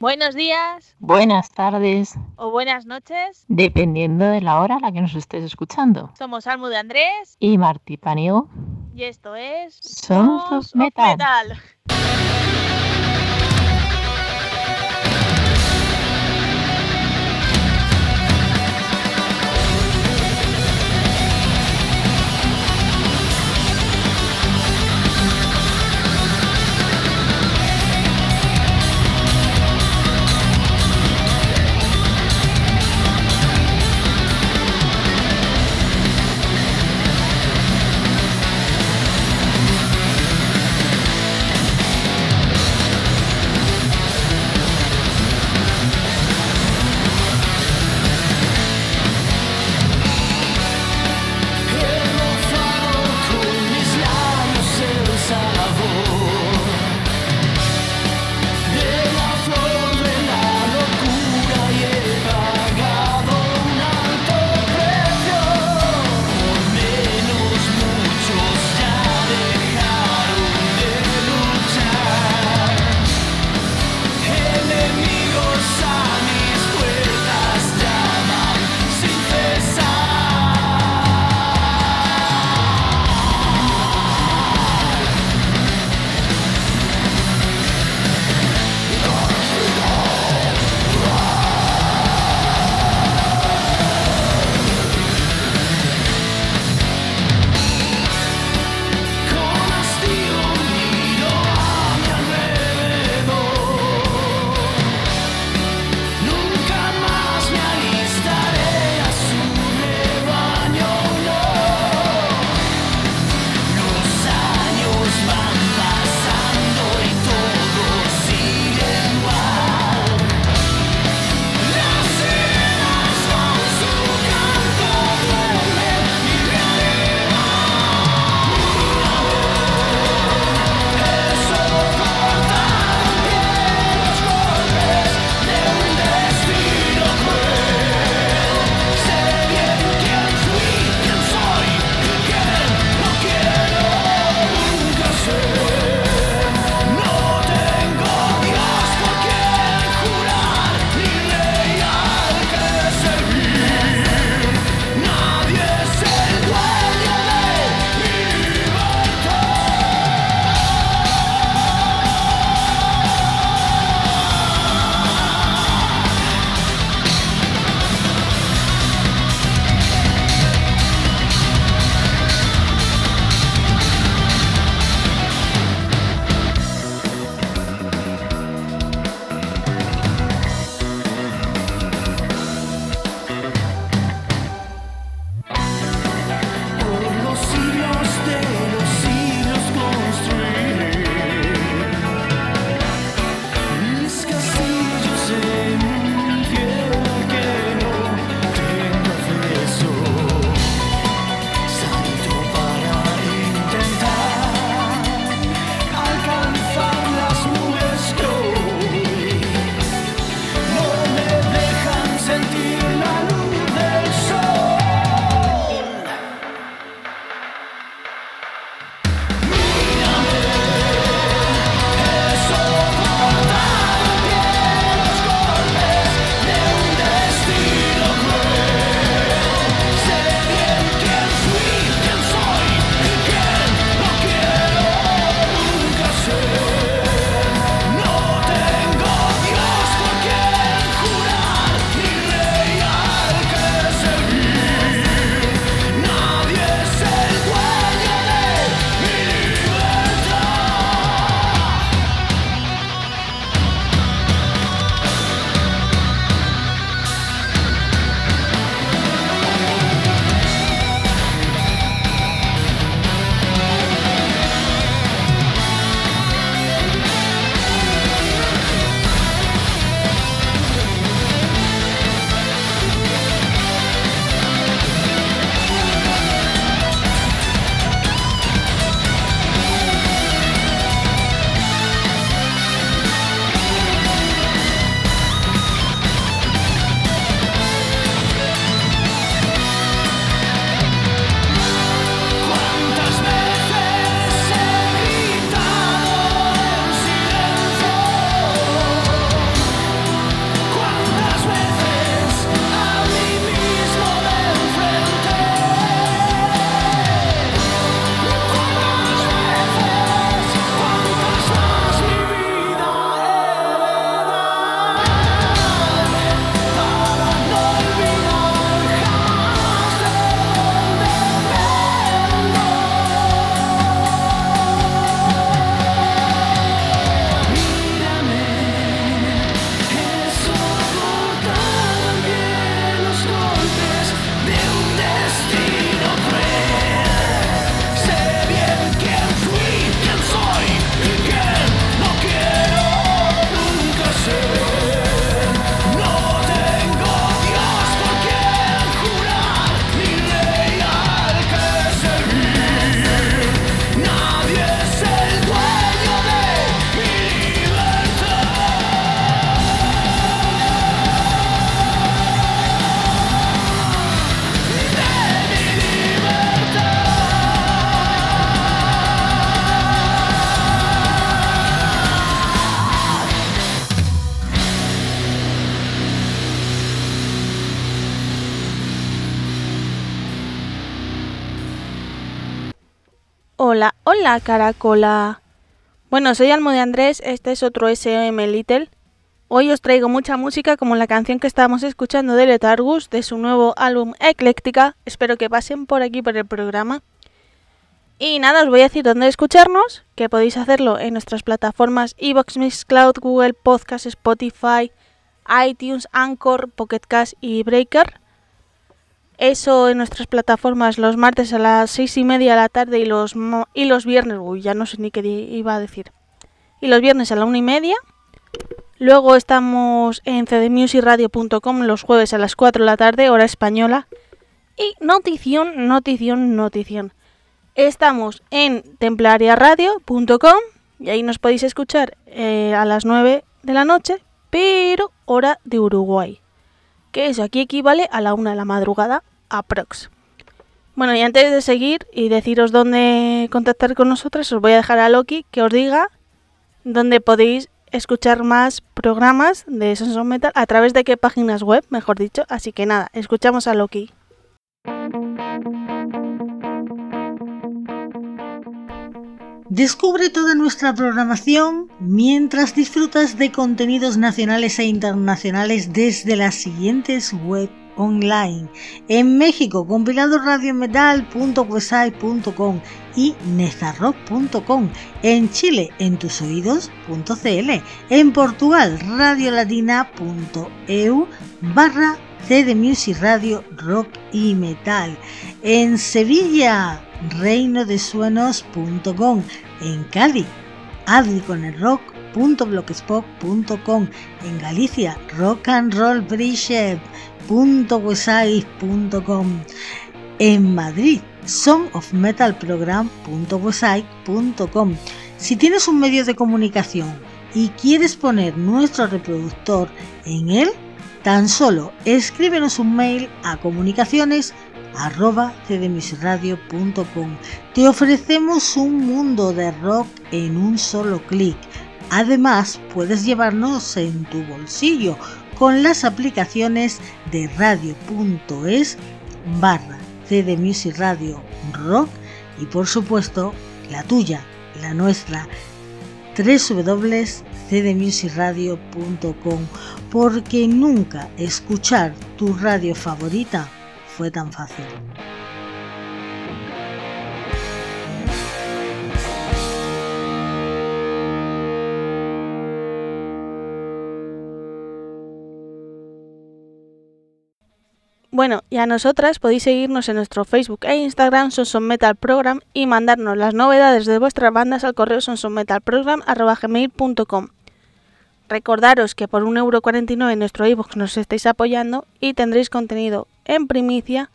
Buenos días Buenas tardes, o buenas noches. dependiendo de la hora a la que nos estés escuchando. Somos Almu de Andrés Y Martí Paniego, y esto es Sons of Sons Metal. Metal. Caracola. Bueno, soy Almo de Andrés, este es otro SOM Little. Hoy os traigo mucha música como la canción que estábamos escuchando de Letargus de su nuevo álbum Ecléctica. Espero que pasen por aquí por el programa. Y nada, os voy a decir dónde escucharnos, que podéis hacerlo en nuestras plataformas Evox, Mixcloud, Google Podcast, Spotify, iTunes, Anchor, Pocket Cast y Breaker. Eso en nuestras plataformas los martes a las seis y media de la tarde y los, y los viernes, uy, ya no sé ni qué iba a decir. Y los viernes a la una y media. Luego estamos en cdmusicradio.com los jueves a las 4 de la tarde, hora española. Y notición, notición, notición. Estamos en templariaradio.com y ahí nos podéis escuchar eh, a las 9 de la noche, pero hora de Uruguay. Eso aquí equivale a la 1 de la madrugada aprox. Bueno, y antes de seguir y deciros dónde contactar con nosotros, os voy a dejar a Loki que os diga dónde podéis escuchar más programas de Sons of Metal a través de qué páginas web, mejor dicho. Así que nada, escuchamos a Loki. Descubre toda nuestra programación mientras disfrutas de contenidos nacionales e internacionales desde las siguientes web online. En México, compiladoradiometal.website.com y nezarrock.com. En Chile, en tusoídos.cl. En Portugal, radiolatina.eu barra CD Music Radio Rock y Metal. En Sevilla, reinodesuenos.com. En Cádiz, adriconerrock.blogspot.com. En Galicia, rock and roll bridge.website.com. En Madrid, songofmetalprogram.website.com. Si tienes un medio de comunicación y quieres poner nuestro reproductor en él, tan solo escríbenos un mail a comunicaciones. Te ofrecemos un mundo de rock en un solo clic. Además, puedes llevarnos en tu bolsillo con las aplicaciones de radio.es barra cdmusicradio rock y por supuesto la tuya, la nuestra www.cdmusicradio.com porque nunca escuchar tu radio favorita fue tan fácil. Bueno, y a nosotras podéis seguirnos en nuestro Facebook e Instagram Sonson Metal Program y mandarnos las novedades de vuestras bandas al correo sonsonmetalprogram.gmail.com Recordaros que por 1,49€ en nuestro iBox nos estáis apoyando y tendréis contenido en primicia,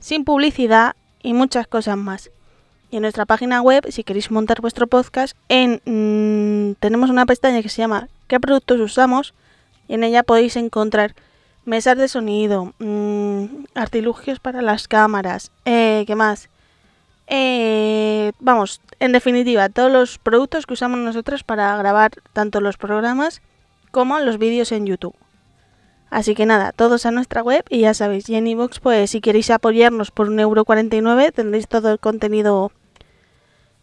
sin publicidad y muchas cosas más. Y en nuestra página web, si queréis montar vuestro podcast, en, mmm, tenemos una pestaña que se llama ¿Qué productos usamos? Y en ella podéis encontrar mesas de sonido, mmm, artilugios para las cámaras, eh, ¿qué más? Eh, vamos, en definitiva, todos los productos que usamos nosotros para grabar tanto los programas como los vídeos en YouTube. Así que nada, todos a nuestra web y ya sabéis, y en iVoox, pues si queréis apoyarnos por 1,49€ tendréis todo el contenido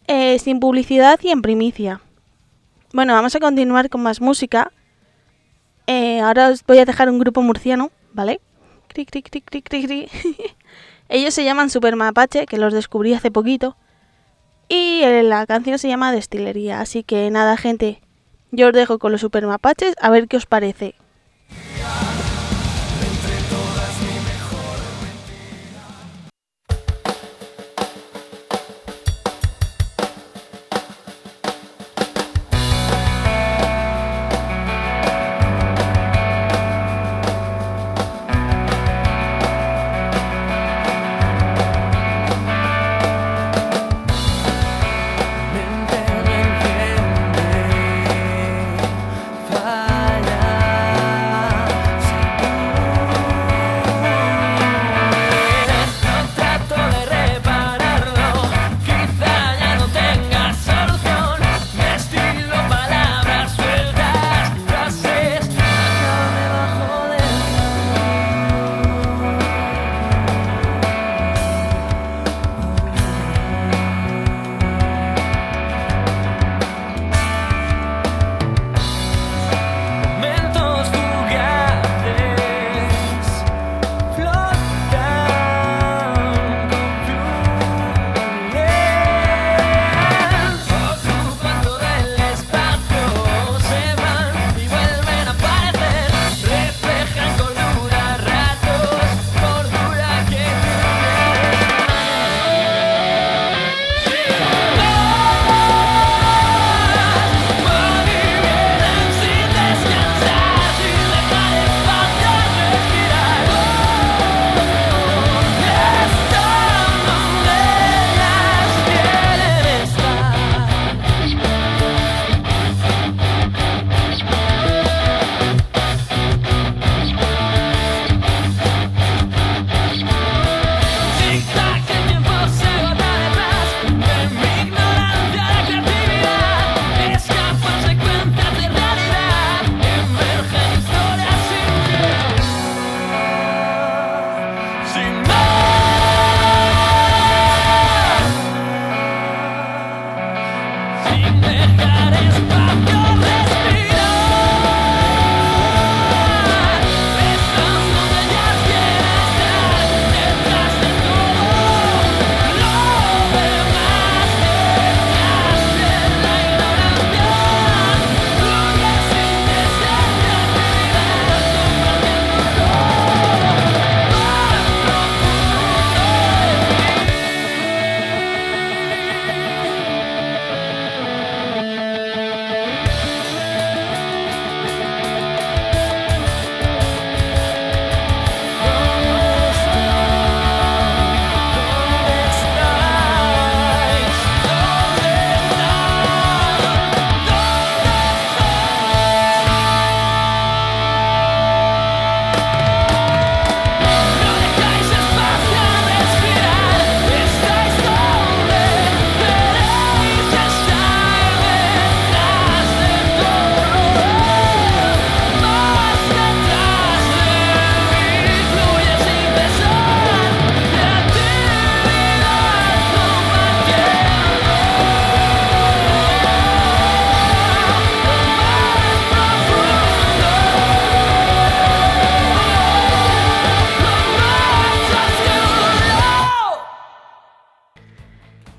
eh, sin publicidad y en primicia. Bueno, vamos a continuar con más música. Eh, ahora os voy a dejar un grupo murciano, ¿vale? Cri, cri. Ellos se llaman Super Mapache, que los descubrí hace poquito. Y la canción se llama Destilería. Así que nada, gente. Yo os dejo con los Super Mapaches a ver qué os parece.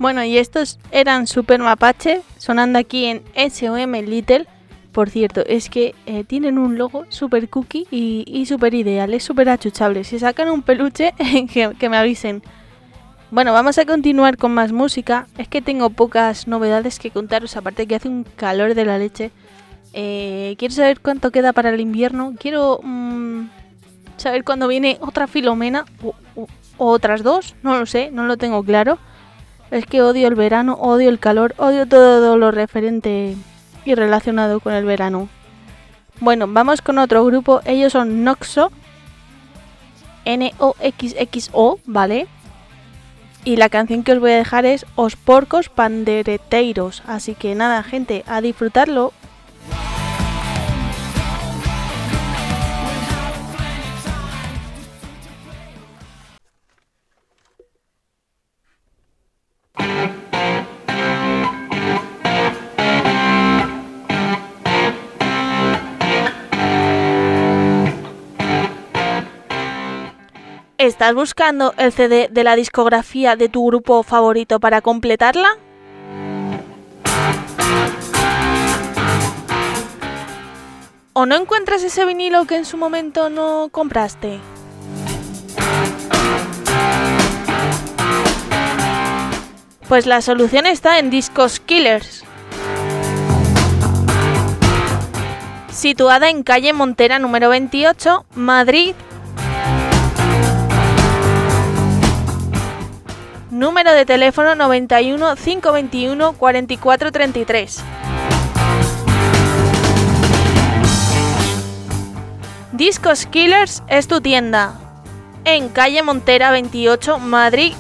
Bueno, y estos eran Super Mapache, sonando aquí en SOM Little. Por cierto, es que eh, tienen un logo super cookie y, y super ideal, es súper achuchable. Si sacan un peluche, que, que me avisen. Bueno, vamos a continuar con más música. Es que tengo pocas novedades que contaros, aparte que hace un calor de la leche. Eh, quiero saber cuánto queda para el invierno. Quiero mm, saber cuándo viene otra Filomena o, otras dos. No lo sé, no lo tengo claro. Es que odio el verano, odio el calor, odio todo lo referente y relacionado con el verano. Bueno, vamos con otro grupo. Ellos son Noxo. N-O-X-X-O, ¿vale? Y la canción que os voy a dejar es Os Porcos Pandereteiros. Así que nada, gente, a disfrutarlo. ¿Estás buscando el CD de la discografía de tu grupo favorito para completarla? ¿O no encuentras ese vinilo que en su momento no compraste? Pues la solución está en Discos Killers. Situada en calle Montera número 28, Madrid, Número de teléfono 91 521 4433. Discos Killers es tu tienda. En calle Montera 28, Madrid.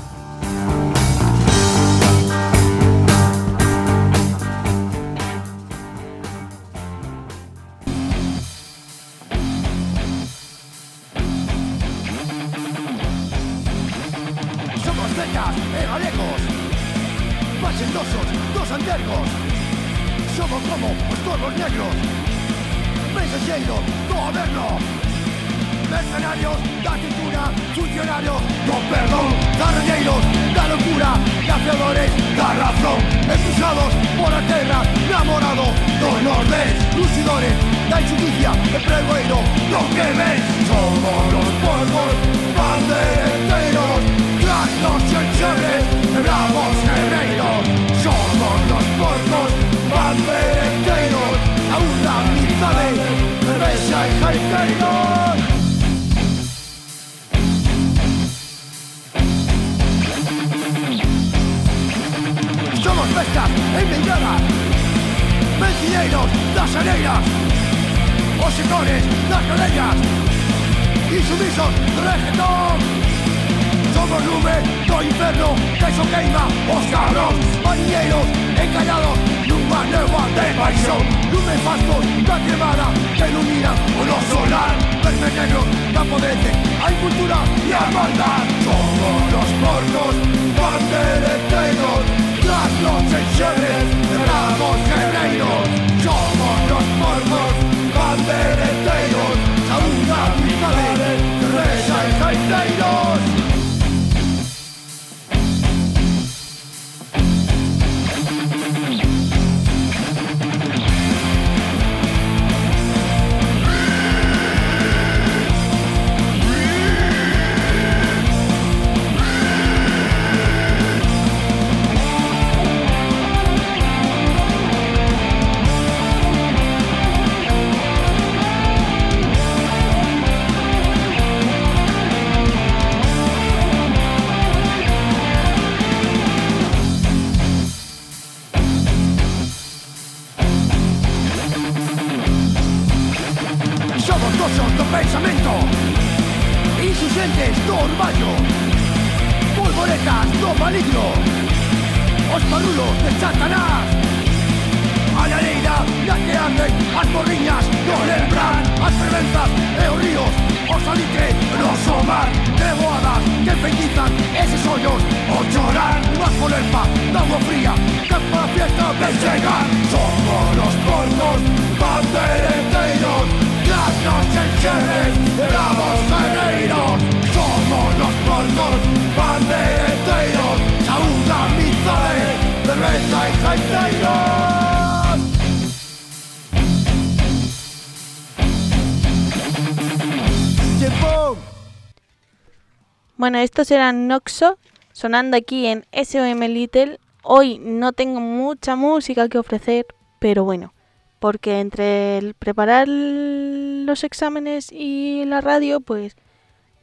Estos eran Noxo, sonando aquí en SOM Little. Hoy no tengo mucha música que ofrecer, pero bueno, porque entre el preparar los exámenes y la radio, pues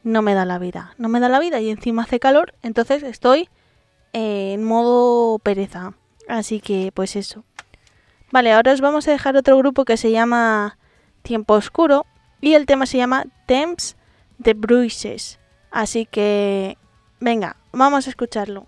no me da la vida. No me da la vida y encima hace calor, entonces estoy en modo pereza. Así que, pues eso. Vale, ahora os vamos a dejar otro grupo que se llama Tiempo Oscuro y el tema se llama Temps de Bruises. Así que, venga, vamos a escucharlo.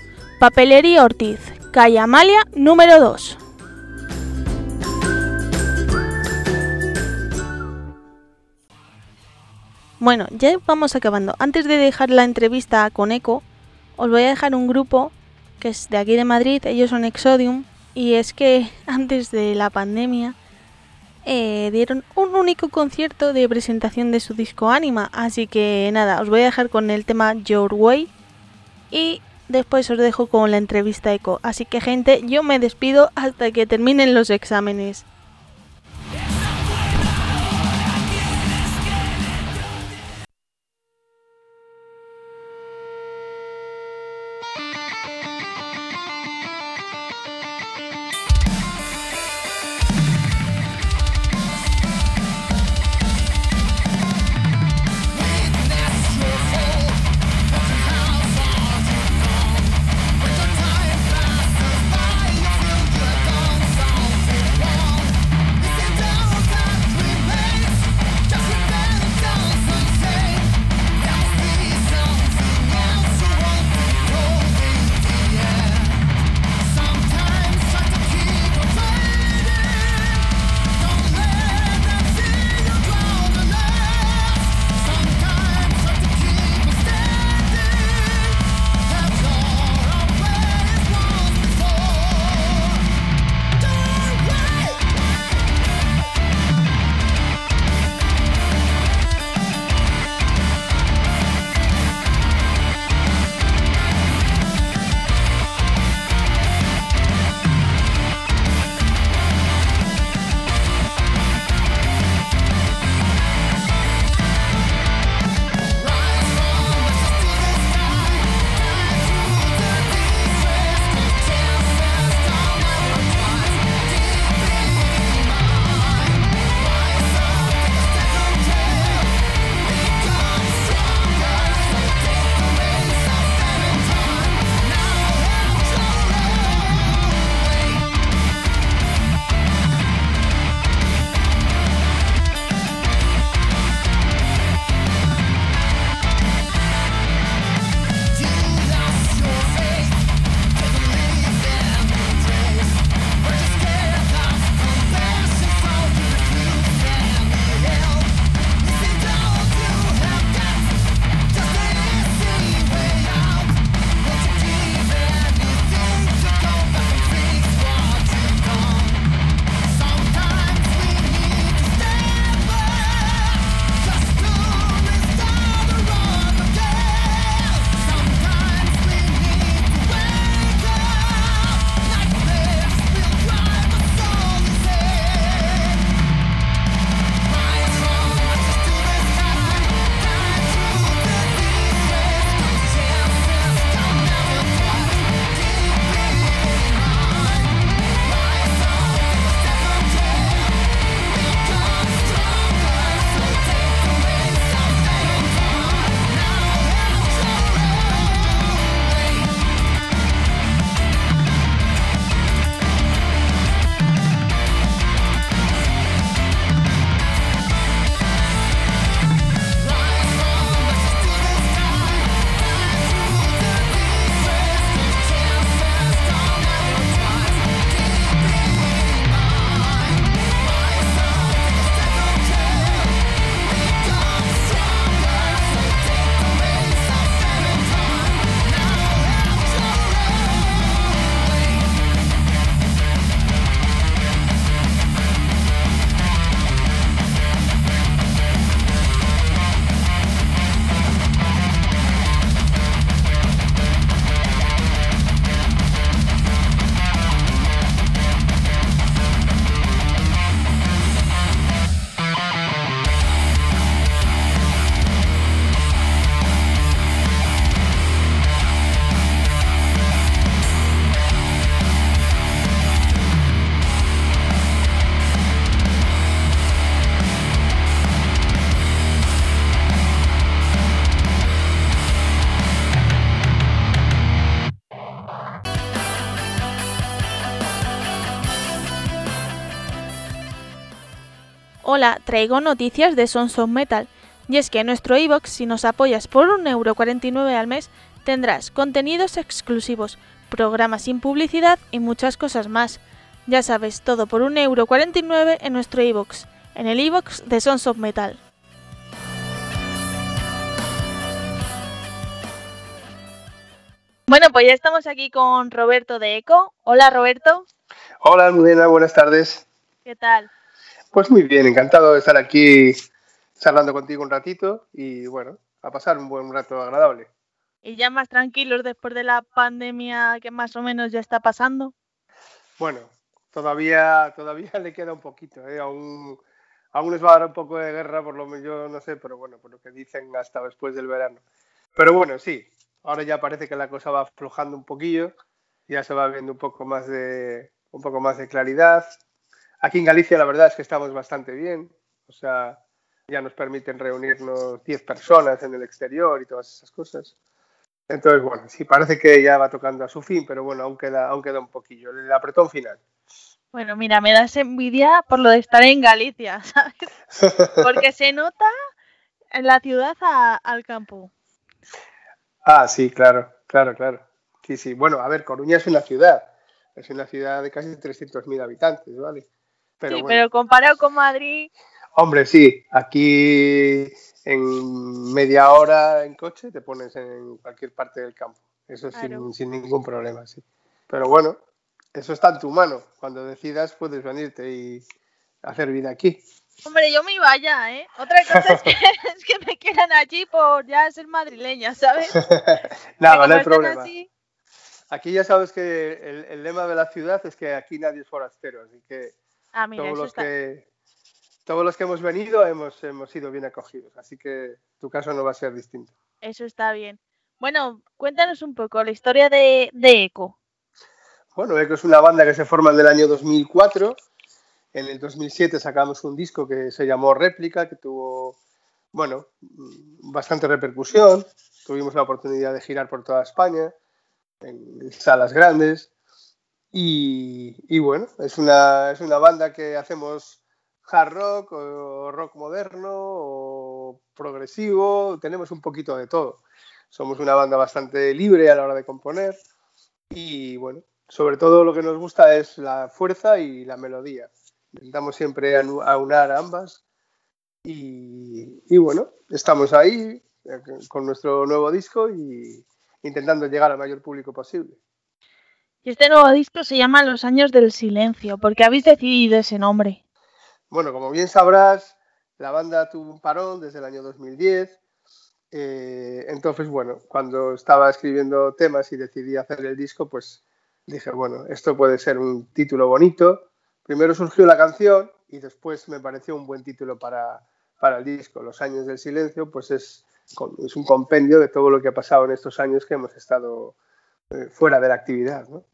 Papelería Ortiz, calle Amalia número 2. Bueno, ya vamos acabando. Antes de dejar la entrevista con Eco, os voy a dejar un grupo que es de aquí de Madrid, ellos son Exodium, y es que antes de la pandemia eh, dieron un único concierto de presentación de su disco Anima, así que nada, os voy a dejar con el tema Your Way y después os dejo con la entrevista Eco. Así que gente, yo me despido hasta que terminen los exámenes. Traigo noticias de Sons of Metal. Y es que en nuestro iBox, si nos apoyas por 1,49€ al mes, tendrás contenidos exclusivos, programas sin publicidad y muchas cosas más. Ya sabes, todo por 1,49€ en nuestro iBox, en el iBox de Sons of Metal. Bueno, pues ya estamos aquí con Roberto de Eco. Hola Roberto, Hola, Almudena, buenas tardes. ¿qué tal? Pues muy bien, encantado de estar aquí charlando contigo un ratito y bueno, a pasar un buen rato agradable. ¿Y ya más tranquilos después de la pandemia que más o menos ya está pasando? Bueno, todavía, todavía le queda un poquito, ¿eh? aún, aún les va a dar un poco de guerra, por lo menos yo no sé, pero bueno, por lo que dicen hasta después del verano. Pero bueno, sí, ahora ya parece que la cosa va aflojando un poquillo, ya se va viendo un poco más de, un poco más de claridad. Aquí en Galicia la verdad es que estamos bastante bien, o sea, ya nos permiten reunirnos 10 personas en el exterior y todas esas cosas. Entonces, bueno, sí, parece que ya va tocando a su fin, pero bueno, aún queda, aún queda un poquillo, el apretón final. Bueno, mira, me das envidia por lo de estar en Galicia, ¿sabes? Porque se nota en la ciudad a- al campo. Ah, sí, claro, claro, claro. Sí, sí. Bueno, a ver, Coruña es una ciudad. Es una ciudad de casi 300.000 habitantes, ¿vale? Pero sí, bueno. pero comparado con Madrid, Hombre, sí, aquí en media hora en coche te pones en cualquier parte del campo. Eso Claro. sin, sin ningún problema, sí. Pero bueno, eso está en tu mano. Cuando decidas puedes venirte y hacer vida aquí. hombre, yo me iba allá, ¿eh? Otra cosa es que, es que me quieran allí por ya ser madrileña, ¿sabes? Nada, no hay problema. así- Aquí ya sabes que el, el lema de la ciudad es que aquí nadie es forastero, así que Ah, mira, todos los está. que todos los que hemos venido hemos, hemos sido bien acogidos, así que tu caso no va a ser distinto. Eso está bien. Bueno, cuéntanos un poco la historia de, de Eco. Bueno, Eco es una banda que se forma en el año 2004. En el 2007 sacamos un disco que se llamó Réplica, que tuvo, bueno, mm, bastante repercusión. Tuvimos la oportunidad de girar por toda España, en salas grandes. Y, bueno, es una, es una banda que hacemos hard rock o rock moderno o progresivo, tenemos un poquito de todo. Somos una banda bastante libre a la hora de componer y bueno, sobre todo lo que nos gusta es la fuerza y la melodía. Intentamos siempre aunar ambas y, y bueno, estamos ahí eh, con nuestro nuevo disco y intentando llegar al mayor público posible. Y este nuevo disco se llama Los años del silencio. ¿Por qué habéis decidido ese nombre? Bueno, como bien sabrás, la banda tuvo un parón desde el año 2010. eh, entonces, bueno, cuando estaba escribiendo temas y decidí hacer el disco, pues dije, bueno, esto puede ser un título bonito. Primero surgió la canción y después me pareció un buen título para, para el disco. Los años del silencio, pues es, es un compendio de todo lo que ha pasado en estos años que hemos estado eh, fuera de la actividad, ¿no?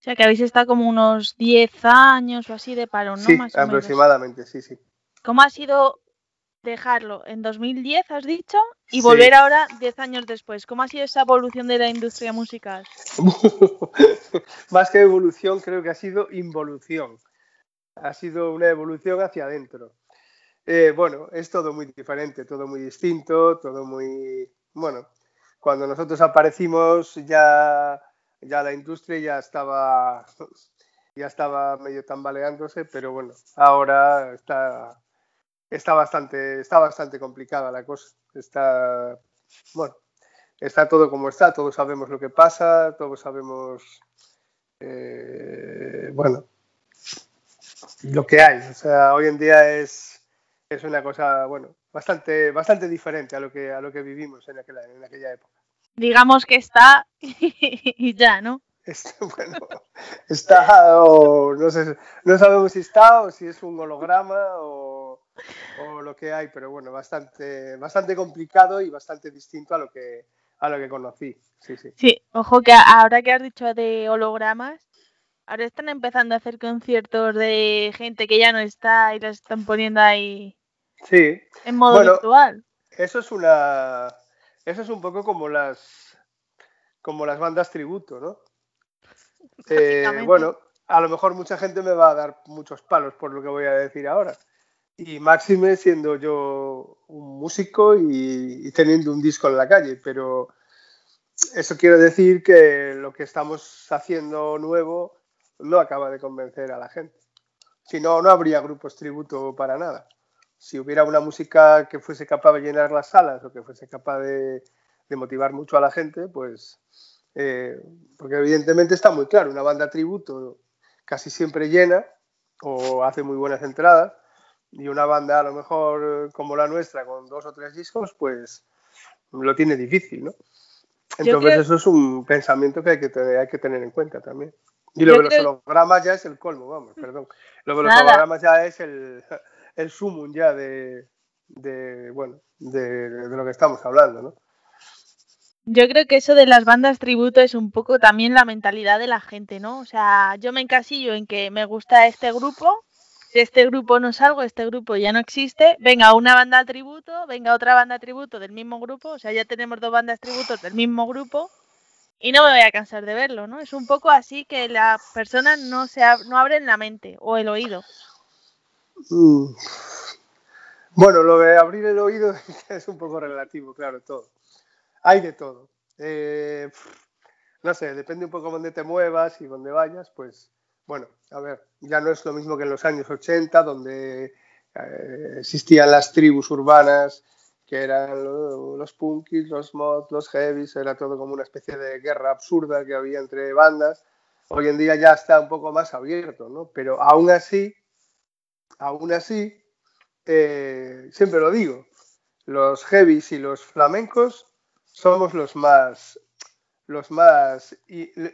O sea, que habéis estado como unos 10 años o así de parón, ¿no? sí, Más aproximadamente, sí, sí. ¿Cómo ha sido dejarlo en 2010, has dicho, y Sí. volver ahora 10 años después? ¿Cómo ha sido esa evolución de la industria musical? Más que evolución, creo que ha sido involución. Ha sido una evolución hacia adentro. Eh, bueno, es todo muy diferente, todo muy distinto, todo muy... Bueno, cuando nosotros aparecimos ya, ya la industria ya estaba, ya estaba medio tambaleándose, pero bueno, ahora está, está, bastante, está bastante complicada la cosa. Está, bueno, está todo como está, todos sabemos lo que pasa, todos sabemos, eh, bueno, lo que hay. O sea, hoy en día es, es una cosa, bueno, bastante, bastante diferente a lo que, a lo que vivimos en aquella, en aquella época. Digamos que está y ya, ¿no? Es- bueno, está, o no sé, no sabemos si está o si es un holograma o, o lo que hay, pero bueno, bastante, bastante complicado y bastante distinto a lo que, a lo que conocí. Sí, sí. Sí, ojo que ahora que has dicho de hologramas, ahora están empezando a hacer conciertos de gente que ya no está y las están poniendo ahí Sí, en modo Bueno, virtual. Eso es una. Eso es un poco como las. como las bandas tributo, ¿no? Eh, bueno, a lo mejor mucha gente me va a dar muchos palos por lo que voy a decir ahora. y máxime siendo yo un músico y, y teniendo un disco en la calle, pero eso quiere decir que lo que estamos haciendo nuevo no acaba de convencer a la gente. Si no, no habría grupos tributo para nada. Si hubiera una música que fuese capaz de llenar las salas o que fuese capaz de, de motivar mucho a la gente, pues, eh, porque evidentemente está muy claro, una banda tributo casi siempre llena o hace muy buenas entradas y una banda a lo mejor como la nuestra con dos o tres discos, pues lo tiene difícil, ¿no? Entonces creo- eso es un pensamiento que hay que tener, hay que tener en cuenta también. Y Yo lo de los creo- hologramas ya es el colmo, vamos, perdón. Lo de los Nada. hologramas ya es el, el sumum ya de, bueno, de, de lo que estamos hablando, ¿no? Yo creo que eso de las bandas tributo es un poco también la mentalidad de la gente, ¿no? O sea, yo me encasillo en que me gusta este grupo, de este grupo no salgo, este grupo ya no existe, venga una banda tributo, venga otra banda tributo del mismo grupo, o sea, ya tenemos dos bandas tributos del mismo grupo y no me voy a cansar de verlo, ¿no? Es un poco así que las personas no se ab- no abren la mente o el oído. Bueno, lo de abrir el oído es un poco relativo, claro, todo. Hay de todo. Eh, no sé, depende un poco dónde te muevas y dónde vayas, pues bueno, a ver, ya no es lo mismo que en los años 80, donde eh, existían las tribus urbanas, que eran lo- los punkis, los mods, los heavies, era todo como una especie de guerra absurda que había entre bandas. Hoy en día ya está un poco más abierto, ¿no? Pero aún así, aún así, eh, siempre lo digo, los heavies y los flamencos somos los más los más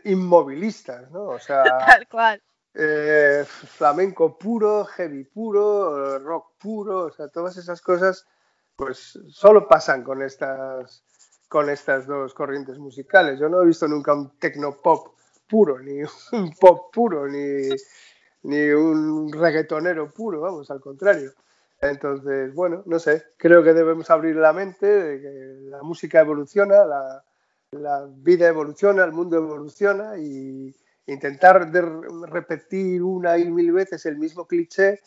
inmovilistas, ¿no? O sea, Tal cual. eh, flamenco puro, heavy puro, rock puro, o sea, todas esas cosas, pues solo pasan con estas, con estas dos corrientes musicales. Yo no he visto nunca un techno pop puro, ni un pop puro, ni, ni un reggaetonero puro, vamos, al contrario. Entonces, bueno, no sé, creo que debemos abrir la mente de que la música evoluciona, la, la vida evoluciona, el mundo evoluciona y intentar de repetir una y mil veces el mismo cliché,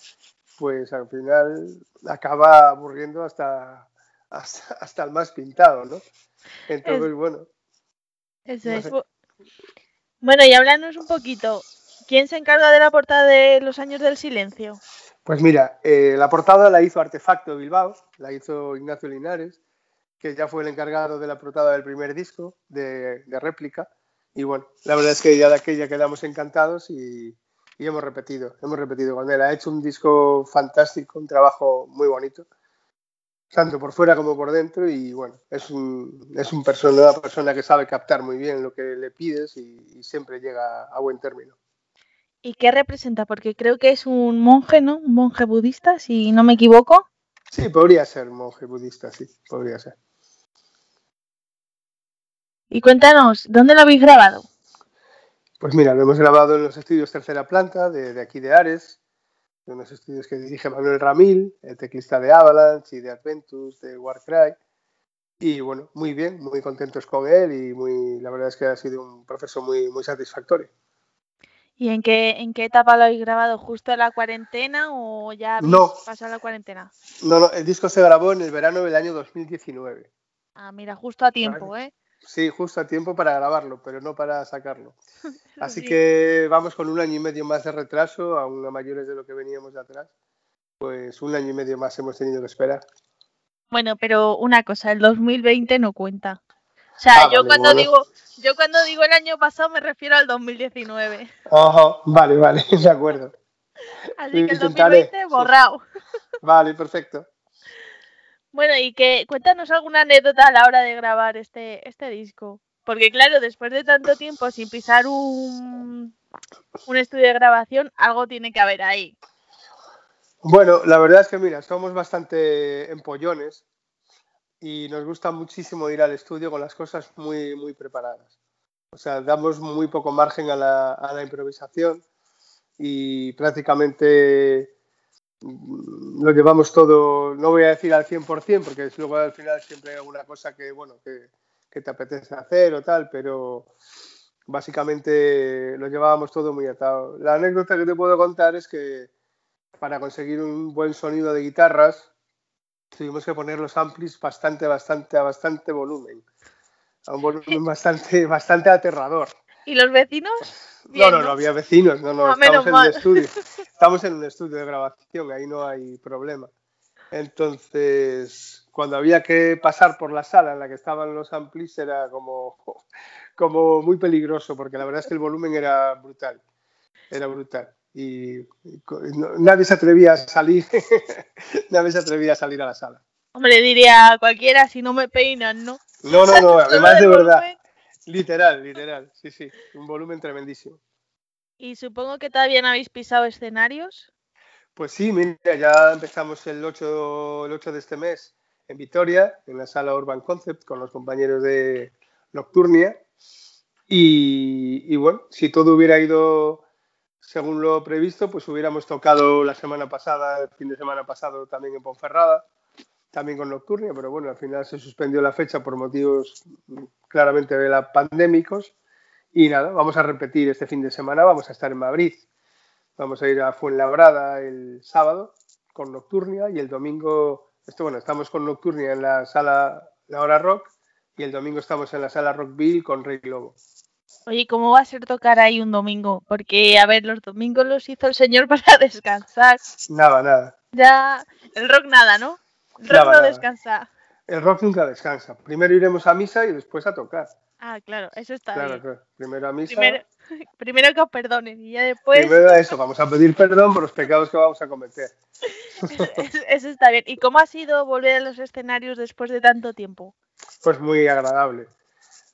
pues al final acaba aburriendo hasta, hasta, hasta el más pintado, ¿no? Entonces, Es- bueno, Eso No es. sé. Bueno, y háblanos un poquito. ¿Quién se encarga de la portada de Los Años del Silencio? Pues mira, eh, la portada la hizo Artefacto Bilbao, la hizo Ignacio Linares, que ya fue el encargado de la portada del primer disco de, réplica. Y bueno, la verdad es que ya de aquella quedamos encantados y, hemos repetido, hemos repetido con él. Ha hecho un disco fantástico, un trabajo muy bonito, tanto por fuera como por dentro. Y bueno, es, un, es una persona que sabe captar muy bien lo que le pides y siempre llega a buen término. ¿Y qué representa? Porque creo que es un monje, ¿no? Un monje budista, si no me equivoco. Sí, podría ser monje budista, sí, podría ser. Y cuéntanos, ¿dónde lo habéis grabado? Pues mira, lo hemos grabado en los estudios Tercera Planta de, de aquí de Ares, de unos estudios que dirige Manuel Ramil, el teclista de Avalanche y de Adventus, de Warcry. Y bueno, muy bien, muy contentos con él y muy, la verdad es que ha sido un proceso muy, muy satisfactorio. ¿Y en qué, en qué etapa lo habéis grabado? ¿Justo en la cuarentena o ya habéis No. pasado la cuarentena? No, no, el disco se grabó en el verano del año 2019. Ah, mira, justo a tiempo, ¿eh? Sí, justo a tiempo para grabarlo, pero no para sacarlo. Así Sí. que vamos con un año y medio más de retraso, aún a mayores de lo que veníamos de atrás. Pues un año y medio más hemos tenido que esperar. Bueno, pero una cosa, el 2020 no cuenta. O sea, Ah, yo vale, cuando bueno. digo, yo cuando digo el año pasado me refiero al 2019. Ajá, vale, vale, de acuerdo. Así que el intentaré, 2020 sí. borrado. Vale, perfecto. Bueno, y que cuéntanos alguna anécdota a la hora de grabar este, este disco. Porque claro, después de tanto tiempo sin pisar un, un estudio de grabación, algo tiene que haber ahí. Bueno, la verdad es que mira, somos bastante empollones y nos gusta muchísimo ir al estudio con las cosas muy, muy preparadas. O sea, damos muy poco margen a la, a la improvisación y prácticamente mm, lo llevamos todo, no voy a decir al 100%, porque luego al final siempre hay alguna cosa que, bueno, que, que te apetece hacer o tal, pero básicamente lo llevábamos todo muy atado. La anécdota que te puedo contar es que para conseguir un buen sonido de guitarras, tuvimos que poner los amplis bastante, bastante, a bastante volumen. A un volumen bastante, bastante aterrador. ¿Y los vecinos? No, Bien, no, no había vecinos, no, no, Ah, estamos en mal. un estudio. Estamos en un estudio de grabación, ahí no hay problema. Entonces, cuando había que pasar por la sala en la que estaban los amplis era como, como muy peligroso, porque la verdad es que el volumen era brutal, era brutal. Y, nadie se atrevía a salir, nadie se atrevía a salir a la sala. Hombre, diría cualquiera, si no me peinan, ¿no? No, no, no, además de verdad, literal, literal, sí, sí, un volumen tremendísimo. Y supongo que todavía no habéis pisado escenarios. Pues sí, mira, ya empezamos el 8, el 8 de este mes en Vitoria, en la sala Urban Concept, con los compañeros de Nocturnia. Y, y bueno, si todo hubiera ido según lo previsto, pues hubiéramos tocado la semana pasada, el fin de semana pasado también en Ponferrada, también con Nocturnia, pero bueno, al final se suspendió la fecha por motivos mm, claramente de la pandémicos. Y nada, vamos a repetir este fin de semana, vamos a estar en Madrid. Vamos a ir a Fuenlabrada el sábado con Nocturnia y el domingo, esto bueno, estamos con Nocturnia en la sala La Hora Rock y el domingo estamos en la sala Rockville con Rey Globo. Oye, ¿cómo va a ser tocar ahí un domingo? Porque, a ver, los domingos los hizo el señor para descansar. Nada, nada. Ya, el rock nada, ¿no? El rock Nada, no nada. descansa. El rock nunca descansa. Primero iremos a misa y después a tocar. Ah, claro, eso está Claro, bien. claro. Primero a misa. Primero, primero que os perdonen y ya después Primero a eso, vamos a pedir perdón por los pecados que vamos a cometer. eso, eso está bien. ¿Y cómo ha sido volver a los escenarios después de tanto tiempo? Pues muy agradable.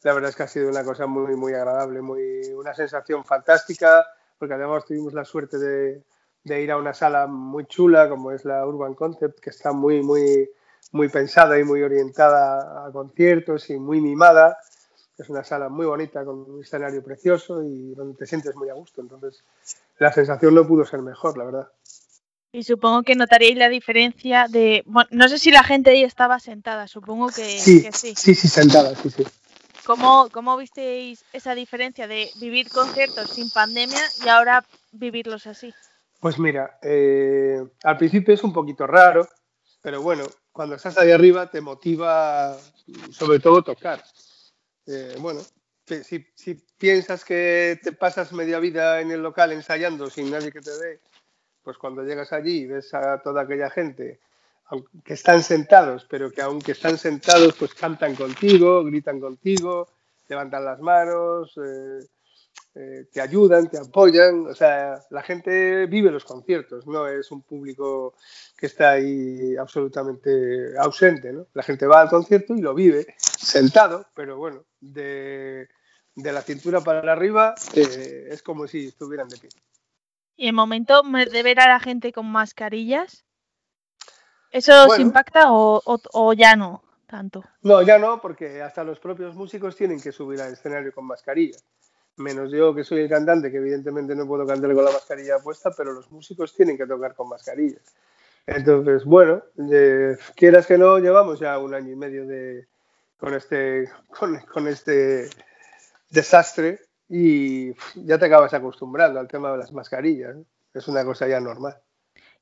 La verdad es que ha sido una cosa muy, muy agradable, muy, una sensación fantástica, porque además tuvimos la suerte de, de ir a una sala muy chula, como es la Urban Concept, que está muy, muy, muy pensada y muy orientada a conciertos y muy mimada. Es una sala muy bonita, con un escenario precioso y donde te sientes muy a gusto. Entonces, la sensación no pudo ser mejor, la verdad. Y supongo que notaríais la diferencia de... Bueno, no sé si la gente ahí estaba sentada, supongo que Sí, que sí. sí, sí, sentada, sí, sí. ¿Cómo, ¿Cómo visteis esa diferencia de vivir conciertos sin pandemia y ahora vivirlos así? Pues mira, eh, al principio es un poquito raro, pero bueno, cuando estás ahí arriba te motiva sobre todo tocar. Eh, bueno, si, si piensas que te pasas media vida en el local ensayando sin nadie que te ve, pues cuando llegas allí y ves a toda aquella gente que están sentados, pero que aunque están sentados, pues cantan contigo, gritan contigo, levantan las manos, eh, eh, te ayudan, te apoyan. O sea, la gente vive los conciertos, no es un público que está ahí absolutamente ausente. ¿no? La gente va al concierto y lo vive sentado, pero bueno, de, la cintura para arriba eh, es como si estuvieran de pie. Y en momento me- de ver a la gente con mascarillas, ¿eso os impacta o, o- o ya no tanto? No, ya no, porque hasta los propios músicos tienen que subir al escenario con mascarilla. Menos yo, que soy el cantante, que evidentemente no puedo cantar con la mascarilla puesta, pero los músicos tienen que tocar con mascarilla. Entonces, bueno, eh, quieras que no, llevamos ya un año y medio de, con, este, con, con este desastre y ya te acabas acostumbrando al tema de las mascarillas. Es una cosa ya normal.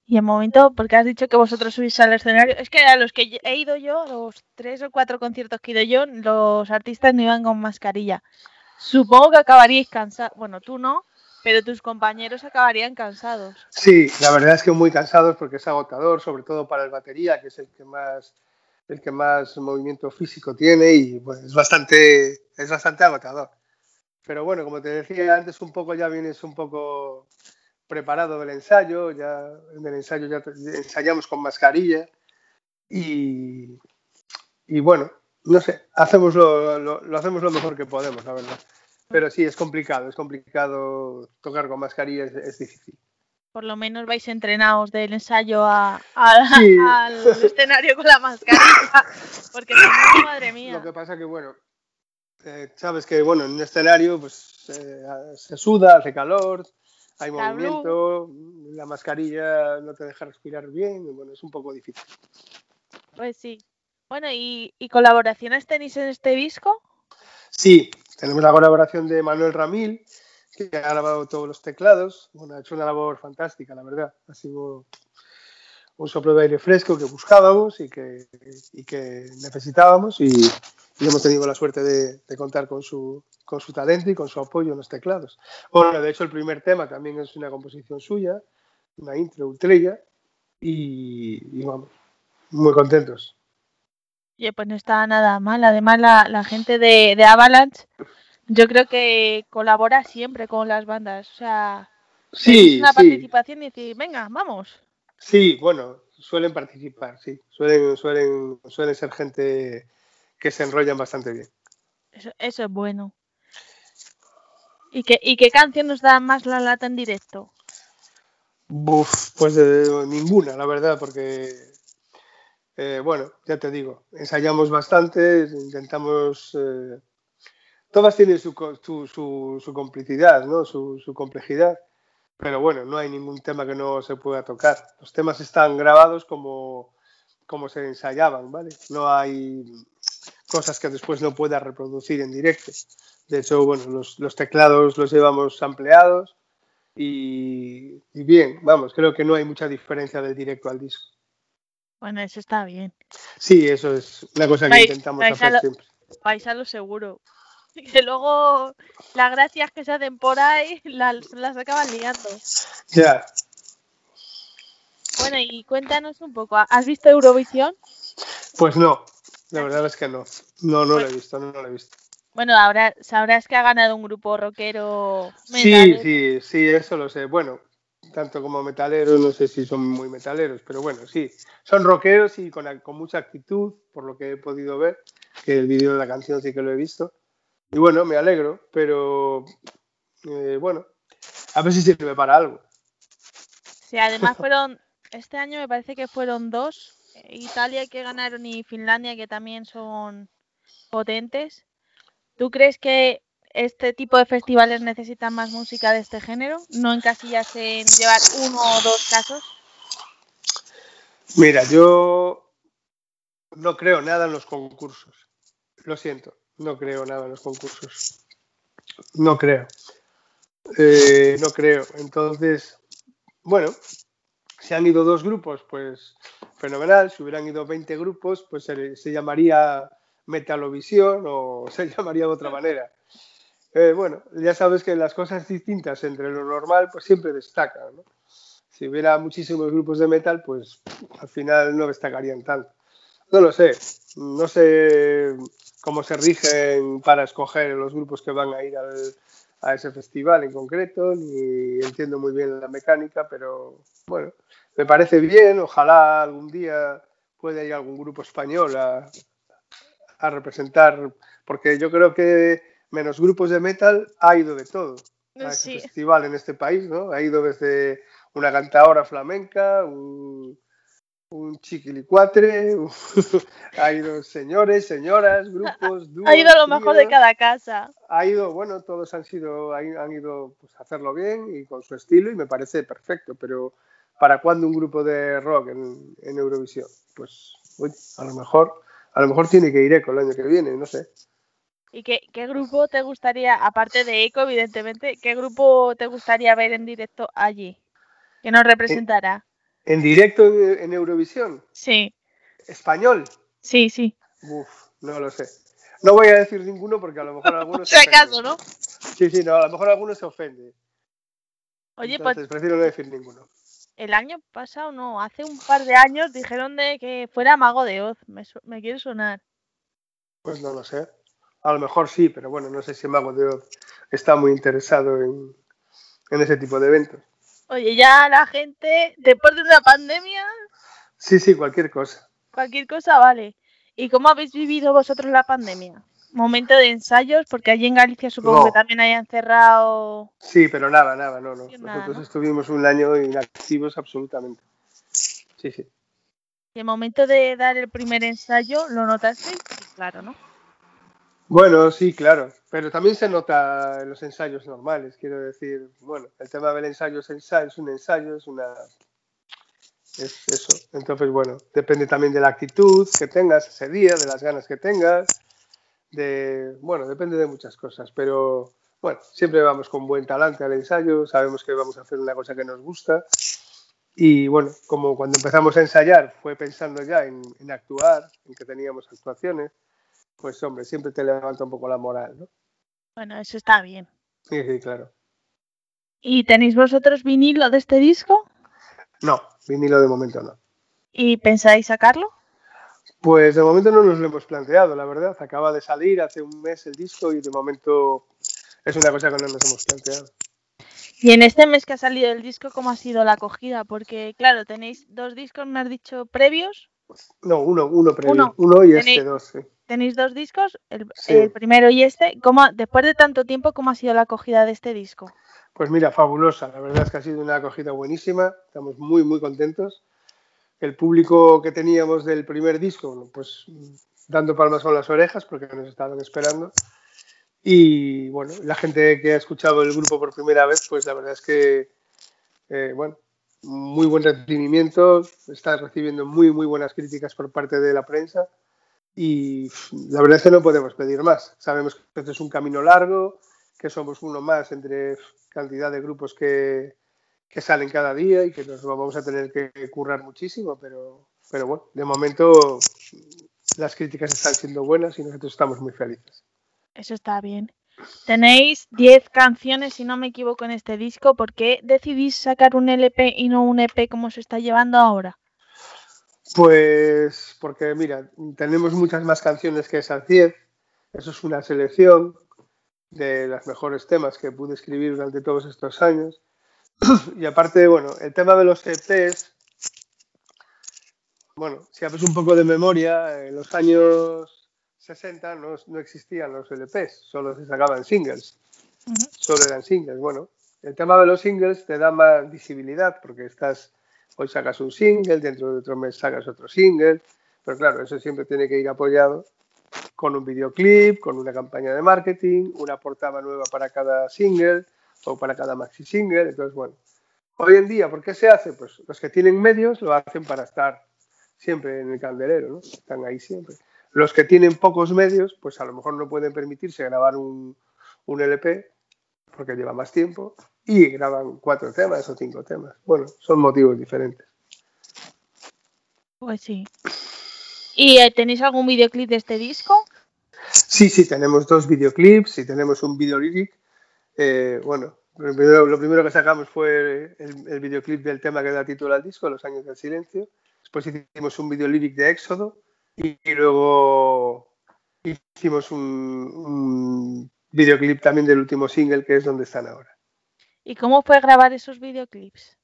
Y en momento, porque has dicho que vosotros subís al escenario, es que a los que he ido yo, a los tres o cuatro conciertos que he ido yo, los artistas no iban con mascarilla. Supongo que acabaríais cansados, bueno, tú no, pero tus compañeros acabarían cansados. Sí, la verdad es que muy cansados porque es agotador, sobre todo para el batería, que es el que más el que más movimiento físico tiene y pues, es bastante es bastante agotador. Pero bueno, como te decía antes, un poco ya vienes un poco preparado del ensayo, ya en el ensayo ya ensayamos con mascarilla y, y bueno, no sé, hacemos lo, lo- lo hacemos lo mejor que podemos, la verdad. Pero sí, es complicado, es complicado tocar con mascarilla, es- es difícil. Por lo menos vais entrenados del ensayo a, a- Sí. al escenario con la mascarilla. Porque madre mía. Lo que pasa que, bueno, eh, sabes que, bueno, en un escenario pues eh, se suda, hace calor, hay La movimiento, la mascarilla no te deja respirar bien, y bueno, es un poco difícil. Pues sí. Bueno, ¿y, y colaboraciones tenéis en este disco? Sí, tenemos la colaboración de Manuel Ramil, que ha grabado todos los teclados. Bueno, ha hecho una labor fantástica, la verdad. Ha sido un soplo de aire fresco que buscábamos y que, y que necesitábamos y, y hemos tenido la suerte de, de contar con su, con su talento y con su apoyo en los teclados. Bueno, de hecho el primer tema también es una composición suya, una intro ultrilla y, y vamos, muy contentos. Oye, pues no está nada mal. Además, la, la gente de, de Avalanche, yo creo que colabora siempre con las bandas. O sea, Sí, es una sí, participación y decir, venga, vamos. Sí, bueno, suelen participar, sí, suelen, suelen, suelen ser gente que se enrollan bastante bien. Eso, eso es bueno. ¿Y qué, ¿Y qué canción nos da más la lata en directo? Pues de- ninguna, la verdad, porque, eh, bueno, ya te digo, ensayamos bastante, intentamos... eh, todas tienen su, su, su- su complicidad, ¿no? Su, su complejidad, pero bueno, no hay ningún tema que no se pueda tocar. Los temas están grabados como, como se ensayaban, ¿vale? No hay cosas que después no pueda reproducir en directo. De hecho, bueno, los, los teclados los llevamos ampliados y, y bien, vamos, creo que no hay mucha diferencia del directo al disco. Bueno, eso está bien. Sí, eso es una cosa que Vais- intentamos vais hacer lo- siempre. Vais a lo seguro. Que luego las gracias que se hacen por ahí las, las acaban liando. Ya, Bueno, y cuéntanos un poco, ¿has visto Eurovisión? pues no, la verdad es que no. No, no lo he visto, no, no lo he visto. Bueno, ahora sabrás que ha ganado un grupo rockero Sí, metalero. sí, sí, eso lo sé. Bueno, tanto como metaleros, no sé si son muy metaleros, pero bueno, sí. Son rockeros y con, con mucha actitud, por lo que he podido ver, que el vídeo de la canción sí que lo he visto. Y bueno, me alegro, pero eh, bueno, a ver si sirve para algo. Sí, además fueron, este año me parece que fueron dos, eh, Italia que ganaron y Finlandia que también son potentes. ¿Tú crees que este tipo de festivales necesitan más música de este género? ¿No encasillarse en llevar uno o dos casos? Mira, yo no creo nada en los concursos. Lo siento, no creo nada en los concursos. No creo. Eh, no creo. Entonces, bueno, si han ido dos grupos, pues fenomenal. Si hubieran ido 20 grupos, pues se, llamaría Metalovisión o se llamaría de otra manera. Eh, bueno, ya sabes que las cosas distintas entre lo normal, pues siempre destacan, ¿no? Si hubiera muchísimos grupos de metal, pues al final no destacarían tanto. No lo sé, no sé cómo se rigen para escoger los grupos que van a ir al, a ese festival en concreto, ni entiendo muy bien la mecánica, pero bueno, me parece bien, ojalá algún día pueda ir algún grupo español a, a representar, porque yo creo que menos grupos de metal ha ido de todo a ese Sí. festival en este país, ¿no? Ha ido desde una cantadora flamenca, un, un chiquilicuatre, un- ha ido señores, señoras, grupos, dúos, Ha ido lo mejor de cada casa. ha ido, bueno, todos han sido, han, ido pues, a hacerlo bien y con su estilo y me parece perfecto, pero ¿para cuándo un grupo de rock en, en Eurovisión? Pues, a lo mejor, a lo mejor tiene que ir Eco el año que viene, no sé. ¿Y qué, qué grupo te gustaría, aparte de Eco, evidentemente, qué grupo te gustaría ver en directo allí? Que nos representara. En directo en Eurovisión, Sí, español, sí, sí. Uf, no lo sé. No voy a decir ninguno porque a lo mejor algunos se acaso, ofenden. ¿no? Sí, sí, no, a lo mejor algunos se ofende. Oye, pues prefiero no decir ninguno. el año pasado, no, hace un par de años dijeron de que fuera Mago de Oz. Me, su- me quiere sonar. Pues no lo sé. A lo mejor sí, pero bueno, no sé si Mago de Oz está muy interesado en, en ese tipo de eventos. Oye, ya la gente, después de una pandemia, Sí, sí, cualquier cosa. cualquier cosa vale. ¿Y cómo habéis vivido vosotros la pandemia? Momento de ensayos, porque allí en Galicia supongo No. que también hayan cerrado. Sí, pero nada, nada, no, no. Nada, Nosotros ¿no? estuvimos un año inactivos absolutamente. Sí, sí. Y el momento de dar el primer ensayo, ¿lo notasteis? Sí, Claro, ¿no? Bueno, sí, claro, pero también se nota en los ensayos normales, quiero decir, bueno, el tema del ensayo es un ensayo, es una es eso. Entonces, bueno, depende también de la actitud que tengas ese día, de las ganas que tengas, de bueno, depende de muchas cosas, pero bueno, siempre vamos con buen talante al ensayo, sabemos que vamos a hacer una cosa que nos gusta. Y bueno, como cuando empezamos a ensayar fue pensando ya en actuar, en que teníamos actuaciones, pues hombre, siempre te levanta un poco la moral, ¿no? Bueno, eso está bien. Sí, sí, claro. ¿Y tenéis vosotros vinilo de este disco? No, vinilo de momento no. ¿Y pensáis sacarlo? Pues de momento no nos lo hemos planteado, la verdad. Acaba de salir hace un mes el disco y de momento es una cosa que no nos hemos planteado. Y en este mes que ha salido el disco, ¿cómo ha sido la acogida? Porque, claro, tenéis dos discos, me has dicho, previos. No, uno, uno previo. Uno. Uno, y Tenéis- este dos, sí. Tenéis dos discos, el, Sí. el primero y este. ¿Cómo, después de tanto tiempo, ¿cómo ha sido la acogida de este disco? Pues mira, fabulosa. La verdad es que ha sido una acogida buenísima. Estamos muy, muy contentos. El público que teníamos del primer disco, bueno, pues dando palmas con las orejas porque nos estaban esperando. Y bueno, la gente que ha escuchado el grupo por primera vez, pues la verdad es que, eh, bueno, muy buen recibimiento. Está recibiendo muy, muy buenas críticas por parte de la prensa. Y la verdad es que no podemos pedir más. Sabemos que este es un camino largo, que somos uno más entre cantidad de grupos que, que salen cada día y que nos vamos a tener que currar muchísimo, pero, pero bueno, de momento las críticas están siendo buenas y nosotros estamos muy felices. Eso está bien. Tenéis 10 canciones, si no me equivoco, en este disco. ¿Por qué decidís sacar un LP y no un EP como se está llevando ahora? Pues porque, mira, tenemos muchas más canciones que esas 10. Eso es una selección de los mejores temas que pude escribir durante todos estos años. Y aparte, bueno, el tema de los EPs, bueno, si haces un poco de memoria, en los años 60 no, no existían los LPs, solo se sacaban singles, solo eran singles. Bueno, el tema de los singles te da más visibilidad porque estás, hoy sacas un single, dentro de otro mes sacas otro single, pero claro, eso siempre tiene que ir apoyado con un videoclip, con una campaña de marketing, una portada nueva para cada single o para cada maxi single. Entonces, bueno, hoy en día, ¿por qué se hace? Pues los que tienen medios lo hacen para estar siempre en el candelero, ¿no? Están ahí siempre. Los que tienen pocos medios, pues a lo mejor no pueden permitirse grabar un, un LP porque lleva más tiempo y graban cuatro temas o cinco temas. Bueno, son motivos diferentes. Pues sí. ¿Y eh, tenéis algún videoclip de este disco? Sí, sí, tenemos dos videoclips y tenemos un video lyric. Eh, bueno, lo primero, lo primero que sacamos fue el, el videoclip del tema que da título al disco, Los años del silencio. Después hicimos un video lyric de Éxodo y, y luego hicimos un, un videoclip también del último single que es donde están ahora. ¿Y cómo fue grabar esos videoclips?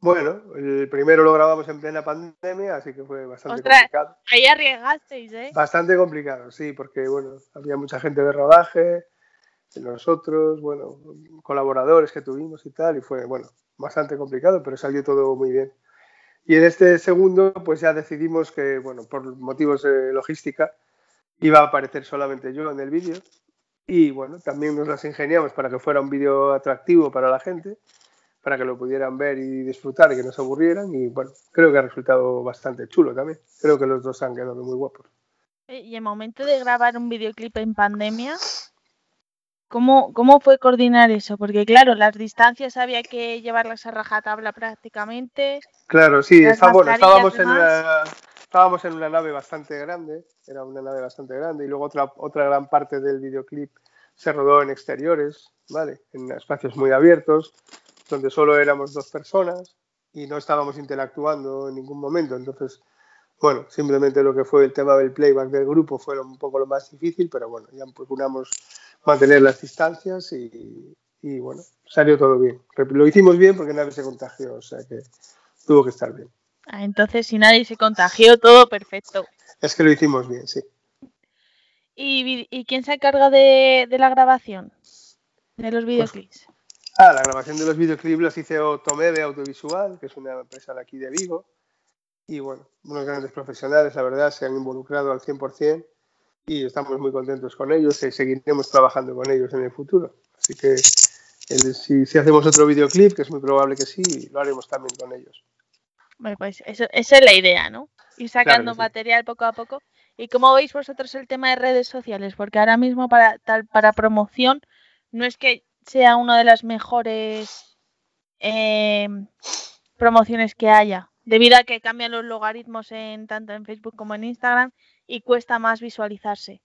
Bueno, el primero lo grabamos en plena pandemia, así que fue bastante Ostras. complicado. Ahí arriesgasteis, ¿eh? Bastante complicado, sí, porque bueno, había mucha gente de rodaje, nosotros, bueno, colaboradores que tuvimos y tal, y fue, bueno, bastante complicado, pero salió todo muy bien. Y en este segundo, pues ya decidimos que, bueno, por motivos de logística, iba a aparecer solamente yo en el vídeo. Y bueno, también nos las ingeniamos para que fuera un vídeo atractivo para la gente, para que lo pudieran ver y disfrutar y que no se aburrieran. Y bueno, creo que ha resultado bastante chulo también. Creo que los dos han quedado muy guapos. Eh, Y el momento de grabar un videoclip en pandemia, ¿cómo, ¿cómo fue coordinar eso? Porque claro, las distancias había que llevarlas a rajatabla prácticamente. Claro, sí, está, bueno, estábamos en, una, estábamos en una nave bastante grande, era una nave bastante grande, y luego otra, otra gran parte del videoclip se rodó en exteriores, ¿vale? En espacios muy abiertos, donde solo éramos dos personas y no estábamos interactuando en ningún momento. Entonces, bueno, simplemente lo que fue el tema del playback del grupo fue un poco lo más difícil, pero bueno, ya procuramos mantener las distancias y, y bueno, salió todo bien. Lo hicimos bien porque nadie se contagió, o sea que tuvo que estar bien. Ah, entonces, si nadie se contagió, todo perfecto. Es que lo hicimos bien, sí. ¿Y, quién se encarga de, de la grabación? De los videoclips. Ah, la grabación de los videoclips las hizo Tomebe Audiovisual, que es una empresa de aquí de Vigo. Y bueno, unos grandes profesionales, la verdad, se han involucrado al 100% y estamos muy contentos con ellos y seguiremos trabajando con ellos en el futuro. Así que el- si, si hacemos otro videoclip, que es muy probable que sí, lo haremos también con ellos. Bueno, pues eso, esa es la idea, ¿no? Ir sacando sí. material poco a poco. ¿Y cómo veis vosotros el tema de redes sociales? Porque ahora mismo para, tal, para promoción no es que sea una de las mejores eh, promociones que haya, debido a que cambian los logaritmos en tanto en Facebook como en Instagram y cuesta más visualizarse.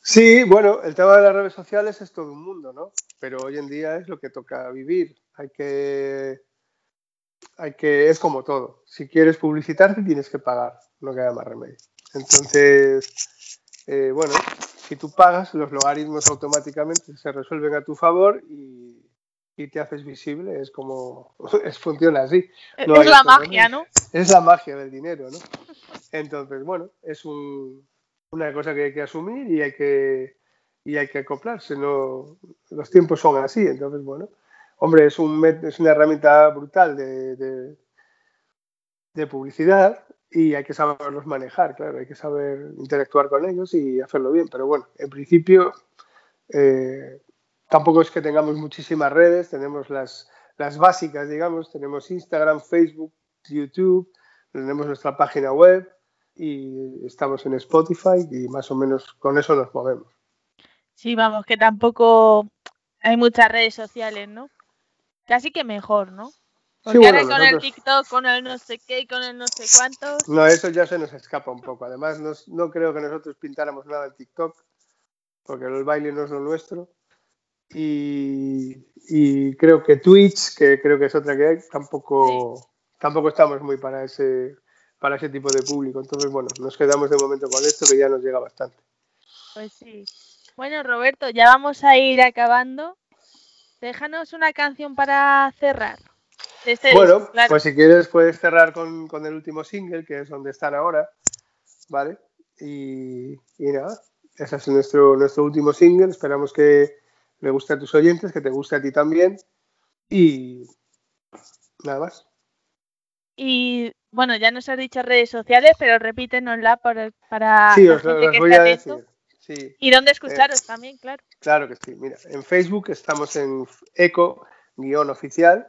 Sí, bueno, el tema de las redes sociales es todo un mundo, ¿no? Pero hoy en día es lo que toca vivir. Hay que, hay que, es como todo. Si quieres publicitarte tienes que pagar, no queda más remedio. Entonces, eh, bueno, si tú pagas, los logaritmos automáticamente se resuelven a tu favor y, y te haces visible. Es como, es, funciona así. No es la magia. ¿no? Es la magia del dinero, ¿no? Entonces, bueno, es un, una cosa que hay que asumir y hay que, y hay que acoplarse. No, los tiempos son así, entonces, bueno, hombre, es, un, es una herramienta brutal de, de, de publicidad y hay que saberlos manejar, claro, hay que saber interactuar con ellos y hacerlo bien. Pero bueno, en principio, eh, tampoco es que tengamos muchísimas redes, tenemos las, las básicas, digamos, tenemos Instagram, Facebook, YouTube, tenemos nuestra página web y estamos en Spotify y más o menos con eso nos movemos. Sí, vamos, que tampoco hay muchas redes sociales, ¿no? Casi que mejor, ¿no? Porque bueno, ahora con el TikTok, con el no sé qué con el no sé cuántos. No, eso ya se nos escapa un poco. Además, nos- no creo que nosotros pintáramos nada en TikTok, porque el baile no es lo nuestro. Y, y creo que Twitch, que creo que es otra que hay, tampoco, tampoco estamos muy para ese, para ese tipo de público. Entonces, bueno, nos quedamos de momento con esto, que ya nos llega bastante. Pues sí. Bueno, Roberto, ya vamos a ir acabando. Déjanos una canción para cerrar. este Bueno, disco, claro. pues si quieres puedes cerrar con, con el último single, que es donde están ahora, ¿vale? Y, y nada, ese es nuestro, nuestro último single. Esperamos que le guste a tus oyentes, que te guste a ti también. Y nada más. Y bueno, ya nos has dicho redes sociales, pero repítenosla por- para Sí, la os lo gente os que voy a atento. Sí, Y dónde escucharos también, claro. claro que sí. Mira, en Facebook estamos en eco-oficial.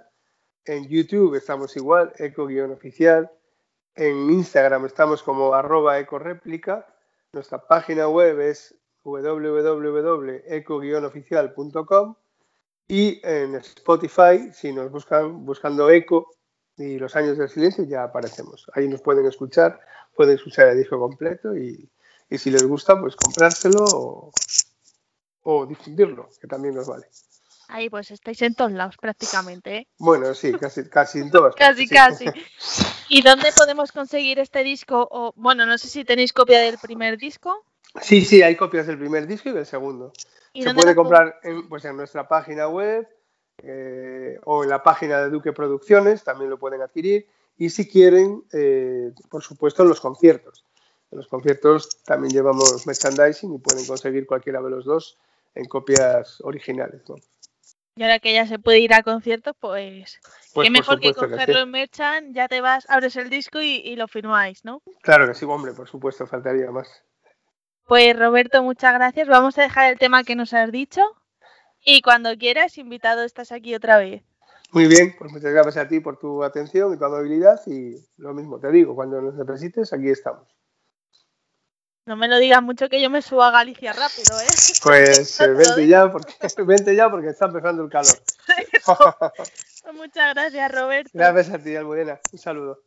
En YouTube estamos igual, eco-oficial. En Instagram estamos como arroba ecoréplica. Nuestra página web es www.eco-oficial.com y en Spotify, si nos buscan buscando eco y los años del silencio, ya aparecemos. Ahí nos pueden escuchar, pueden escuchar el disco completo y, y si les gusta, pues comprárselo o, o difundirlo, que también nos vale. Ahí pues estáis en todos lados prácticamente, ¿eh? Bueno, sí, casi, casi en todas. Casi, casi. ¿Y dónde podemos conseguir este disco? O, bueno, no sé si tenéis copia del primer disco. Sí, sí, hay copias del primer disco y del segundo. ¿Y Se puede comprar en, pues en nuestra página web eh, o en la página de Duque Producciones, también lo pueden adquirir. Y si quieren, eh, por supuesto, en los conciertos. En los conciertos también llevamos merchandising y pueden conseguir cualquiera de los dos en copias originales. ¿no? Y ahora que ya se puede ir a conciertos, pues, Pues qué mejor que cogerlo sí. en Merchant, ya te vas, abres el disco y, y lo firmáis, ¿no? Claro que sí, hombre, por supuesto, faltaría más. Pues Roberto, muchas gracias. Vamos a dejar el tema que nos has dicho. Y cuando quieras, invitado, estás aquí otra vez. Muy bien, pues muchas gracias a ti por tu atención y tu amabilidad y lo mismo te digo, cuando nos necesites, aquí estamos. No me lo digas mucho que yo me subo a Galicia rápido, ¿eh? Pues eh, vente bien. ya, porque, vente ya porque está empezando el calor. Pues muchas gracias, Roberto. Gracias a ti, Almudena. Un saludo.